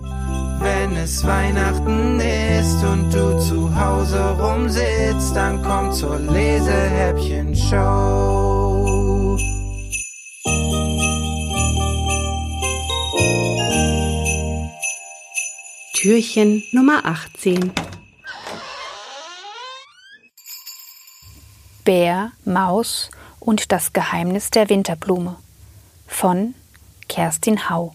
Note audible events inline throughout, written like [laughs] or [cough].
Wenn es Weihnachten ist und du zu Hause rumsitzt, dann komm zur Lesehäppchen-Show. Türchen Nummer 18 Bär, Maus und das Geheimnis der Winterblume von Kerstin Hau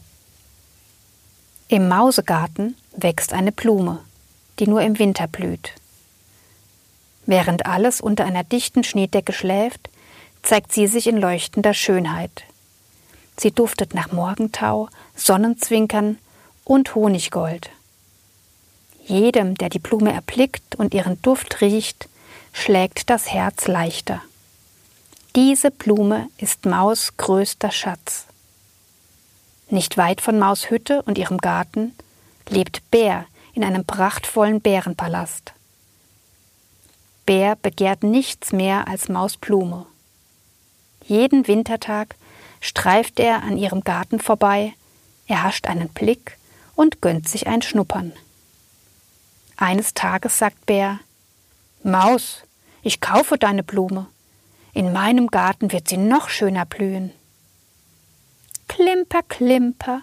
Im Mausegarten wächst eine Blume, die nur im Winter blüht. Während alles unter einer dichten Schneedecke schläft, zeigt sie sich in leuchtender Schönheit. Sie duftet nach Morgentau, Sonnenzwinkern und Honiggold. Jedem, der die Blume erblickt und ihren Duft riecht, schlägt das Herz leichter. Diese Blume ist Maus größter Schatz. Nicht weit von Maus Hütte und ihrem Garten lebt Bär in einem prachtvollen Bärenpalast. Bär begehrt nichts mehr als Maus Blume. Jeden Wintertag streift er an ihrem Garten vorbei, erhascht einen Blick und gönnt sich ein Schnuppern. Eines Tages sagt Bär Maus, ich kaufe deine Blume. In meinem Garten wird sie noch schöner blühen. Klimper, klimper,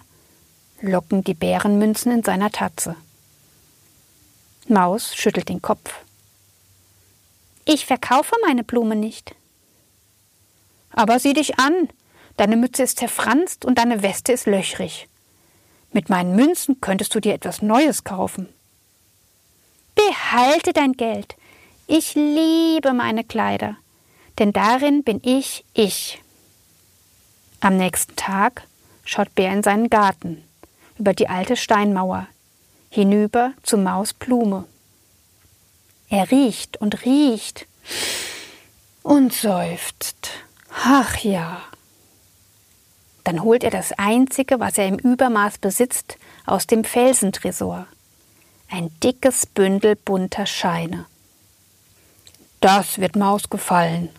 locken die Bärenmünzen in seiner Tatze. Maus schüttelt den Kopf. Ich verkaufe meine Blume nicht. Aber sieh dich an, deine Mütze ist zerfranst und deine Weste ist löchrig. Mit meinen Münzen könntest du dir etwas Neues kaufen. Behalte dein Geld. Ich liebe meine Kleider, denn darin bin ich ich. Am nächsten Tag schaut Bär in seinen Garten, über die alte Steinmauer, hinüber zu Maus Blume. Er riecht und riecht und seufzt. Ach ja. Dann holt er das Einzige, was er im Übermaß besitzt, aus dem Felsentresor ein dickes Bündel bunter Scheine. Das wird Maus gefallen,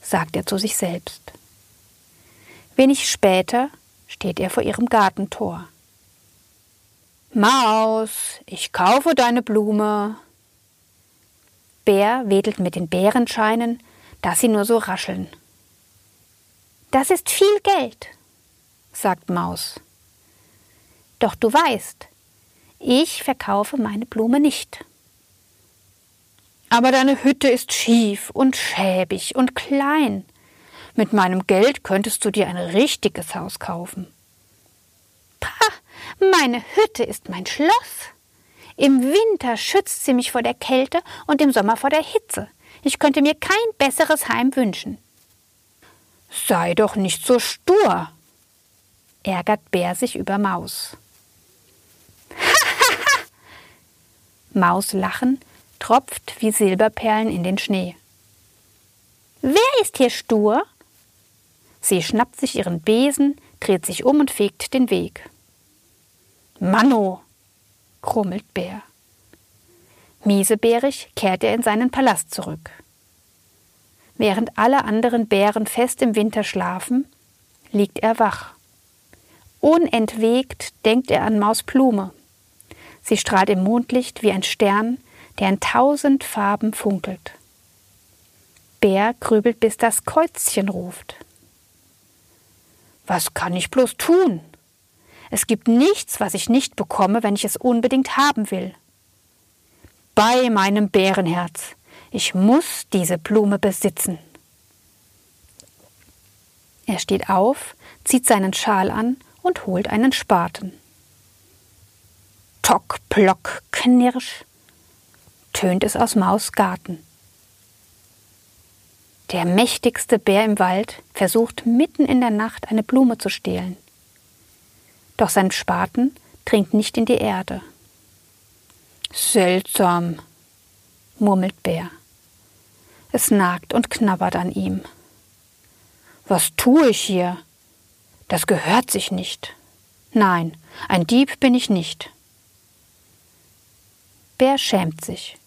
sagt er zu sich selbst. Wenig später steht er vor ihrem Gartentor. Maus, ich kaufe deine Blume. Bär wedelt mit den Bärenscheinen, dass sie nur so rascheln. Das ist viel Geld, sagt Maus. Doch du weißt, ich verkaufe meine Blume nicht. Aber deine Hütte ist schief und schäbig und klein. Mit meinem Geld könntest du dir ein richtiges Haus kaufen. Pah, meine Hütte ist mein Schloss. Im Winter schützt sie mich vor der Kälte und im Sommer vor der Hitze. Ich könnte mir kein besseres Heim wünschen. Sei doch nicht so stur, ärgert Bär sich über Maus. [laughs] Maus lachen, tropft wie Silberperlen in den Schnee. Wer ist hier stur? Sie schnappt sich ihren Besen, dreht sich um und fegt den Weg. Manno, grummelt Bär. Miesebärig kehrt er in seinen Palast zurück. Während alle anderen Bären fest im Winter schlafen, liegt er wach. Unentwegt denkt er an Maus Blume, Sie strahlt im Mondlicht wie ein Stern, der in tausend Farben funkelt. Bär grübelt, bis das Käuzchen ruft. Was kann ich bloß tun? Es gibt nichts, was ich nicht bekomme, wenn ich es unbedingt haben will. Bei meinem Bärenherz. Ich muss diese Blume besitzen. Er steht auf, zieht seinen Schal an und holt einen Spaten. Tock, plock, knirsch, tönt es aus Maus Garten. Der mächtigste Bär im Wald versucht mitten in der Nacht eine Blume zu stehlen. Doch sein Spaten dringt nicht in die Erde. Seltsam, murmelt Bär. Es nagt und knabbert an ihm. Was tue ich hier? Das gehört sich nicht. Nein, ein Dieb bin ich nicht. Bär schämt sich.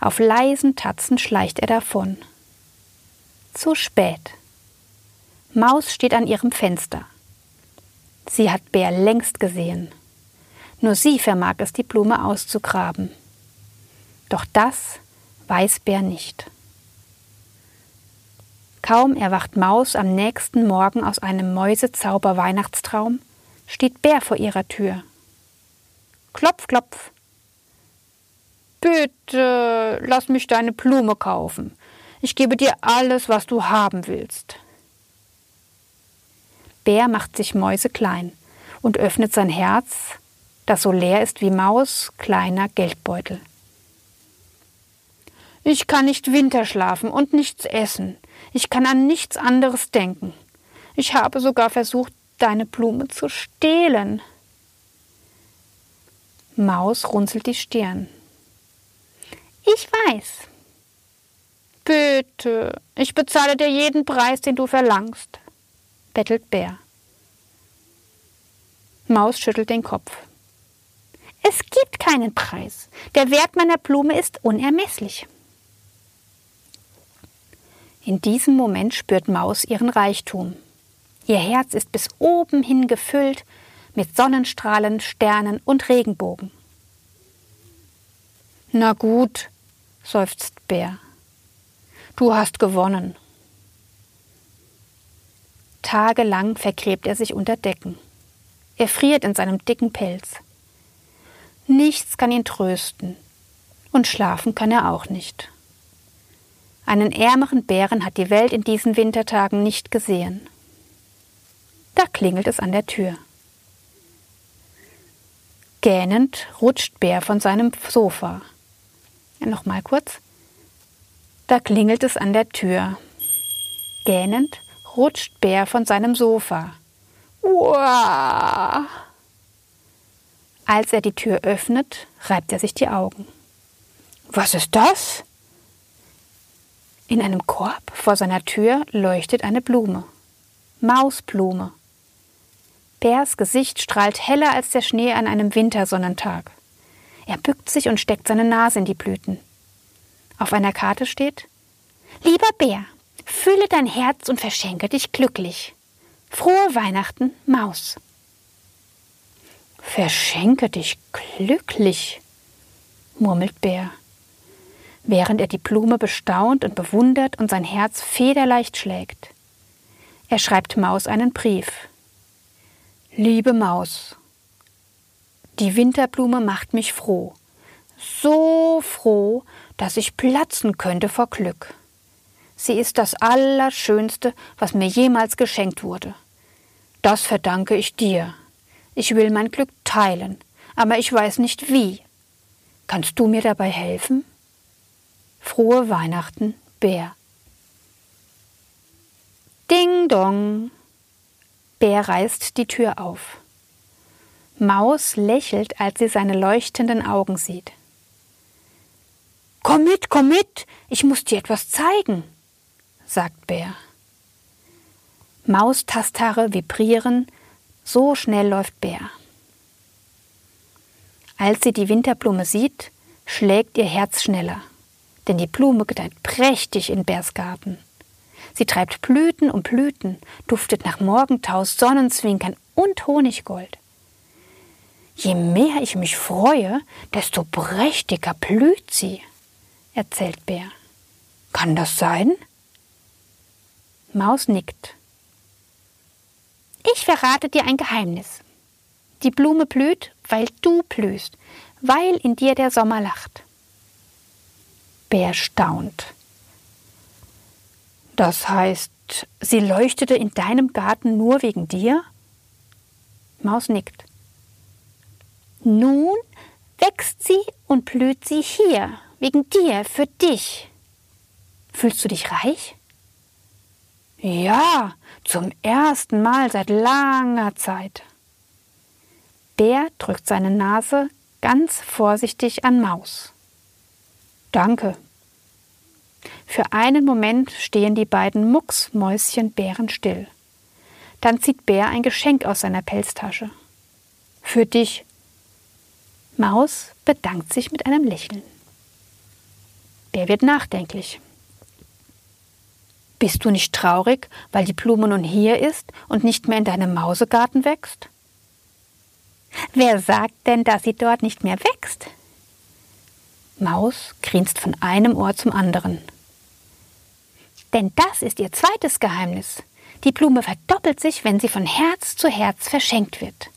Auf leisen Tatzen schleicht er davon. Zu spät. Maus steht an ihrem Fenster. Sie hat Bär längst gesehen. Nur sie vermag es, die Blume auszugraben. Doch das weiß Bär nicht. Kaum erwacht Maus am nächsten Morgen aus einem Mäusezauber-Weihnachtstraum, steht Bär vor ihrer Tür. Klopf, klopf. Bitte, lass mich deine Blume kaufen. Ich gebe dir alles, was du haben willst. Bär macht sich mäuseklein und öffnet sein Herz, das so leer ist wie Maus kleiner Geldbeutel. Ich kann nicht Winter schlafen und nichts essen. Ich kann an nichts anderes denken. Ich habe sogar versucht, deine Blume zu stehlen. Maus runzelt die Stirn. Ich weiß. Bitte, ich bezahle dir jeden Preis, den du verlangst, bettelt Bär. Maus schüttelt den Kopf. Es gibt keinen Preis. Der Wert meiner Blume ist unermesslich. In diesem Moment spürt Maus ihren Reichtum. Ihr Herz ist bis oben hin gefüllt mit Sonnenstrahlen, Sternen und Regenbogen. Na gut, seufzt Bär. Du hast gewonnen. Tagelang vergräbt er sich unter Decken. Er friert in seinem dicken Pelz. Nichts kann ihn trösten, und schlafen kann er auch nicht. Einen ärmeren Bären hat die Welt in diesen Wintertagen nicht gesehen. Da klingelt es an der Tür. Gähnend rutscht Bär von seinem Sofa. Ja, noch mal kurz. Da klingelt es an der Tür. Gähnend rutscht Bär von seinem Sofa. Uah! Als er die Tür öffnet, reibt er sich die Augen. Was ist das? In einem Korb vor seiner Tür leuchtet eine Blume. Mausblume. Bärs Gesicht strahlt heller als der Schnee an einem Wintersonnentag. Er bückt sich und steckt seine Nase in die Blüten. Auf einer Karte steht Lieber Bär, fülle dein Herz und verschenke dich glücklich. Frohe Weihnachten, Maus. Verschenke dich glücklich, murmelt Bär während er die Blume bestaunt und bewundert und sein Herz federleicht schlägt. Er schreibt Maus einen Brief. Liebe Maus, die Winterblume macht mich froh, so froh, dass ich platzen könnte vor Glück. Sie ist das Allerschönste, was mir jemals geschenkt wurde. Das verdanke ich dir. Ich will mein Glück teilen, aber ich weiß nicht wie. Kannst du mir dabei helfen? Frohe Weihnachten, Bär. Ding dong. Bär reißt die Tür auf. Maus lächelt, als sie seine leuchtenden Augen sieht. Komm mit, komm mit, ich muss dir etwas zeigen, sagt Bär. Maus Tasthaare vibrieren, so schnell läuft Bär. Als sie die Winterblume sieht, schlägt ihr Herz schneller denn die Blume gedeiht prächtig in Bärsgarten. Sie treibt Blüten um Blüten, duftet nach Morgentau, Sonnenzwinkern und Honiggold. Je mehr ich mich freue, desto prächtiger blüht sie, erzählt Bär. Kann das sein? Maus nickt. Ich verrate dir ein Geheimnis. Die Blume blüht, weil du blühst, weil in dir der Sommer lacht. Bär staunt. Das heißt, sie leuchtete in deinem Garten nur wegen dir? Maus nickt. Nun wächst sie und blüht sie hier, wegen dir, für dich. Fühlst du dich reich? Ja, zum ersten Mal seit langer Zeit. Bär drückt seine Nase ganz vorsichtig an Maus. Danke. Für einen Moment stehen die beiden Mucksmäuschenbären still. Dann zieht Bär ein Geschenk aus seiner Pelztasche. Für dich. Maus bedankt sich mit einem Lächeln. Bär wird nachdenklich. Bist du nicht traurig, weil die Blume nun hier ist und nicht mehr in deinem Mausegarten wächst? Wer sagt denn, dass sie dort nicht mehr wächst? Maus grinst von einem Ohr zum anderen. Denn das ist ihr zweites Geheimnis. Die Blume verdoppelt sich, wenn sie von Herz zu Herz verschenkt wird.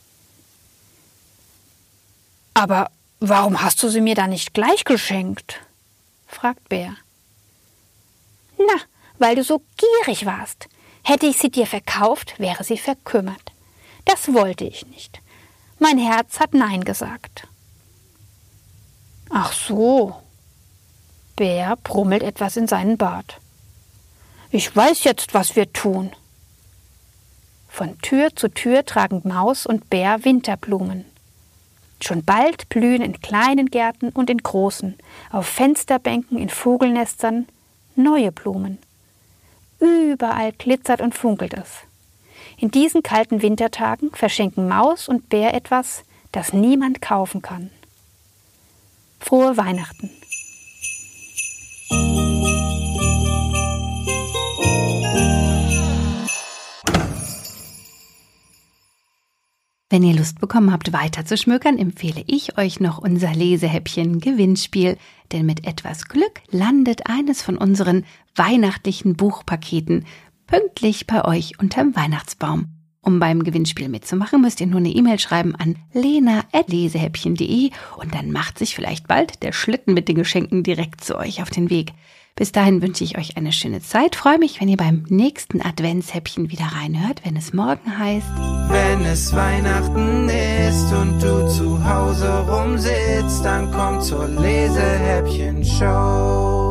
Aber warum hast du sie mir da nicht gleich geschenkt? Fragt Bär. Na, weil du so gierig warst. Hätte ich sie dir verkauft, wäre sie verkümmert. Das wollte ich nicht. Mein Herz hat Nein gesagt. Ach so. Bär brummelt etwas in seinen Bart. Ich weiß jetzt, was wir tun. Von Tür zu Tür tragen Maus und Bär Winterblumen. Schon bald blühen in kleinen Gärten und in großen, auf Fensterbänken, in Vogelnestern neue Blumen. Überall glitzert und funkelt es. In diesen kalten Wintertagen verschenken Maus und Bär etwas, das niemand kaufen kann. Frohe Weihnachten. Wenn ihr Lust bekommen habt, weiter zu schmökern, empfehle ich euch noch unser Lesehäppchen Gewinnspiel, denn mit etwas Glück landet eines von unseren weihnachtlichen Buchpaketen pünktlich bei euch unterm Weihnachtsbaum. Um beim Gewinnspiel mitzumachen, müsst ihr nur eine E-Mail schreiben an lena.lesehäppchen.de und dann macht sich vielleicht bald der Schlitten mit den Geschenken direkt zu euch auf den Weg. Bis dahin wünsche ich euch eine schöne Zeit. Freue mich, wenn ihr beim nächsten Adventshäppchen wieder reinhört, wenn es morgen heißt. Wenn es Weihnachten ist und du zu Hause rumsitzt, dann komm zur Lesehäppchen-Show.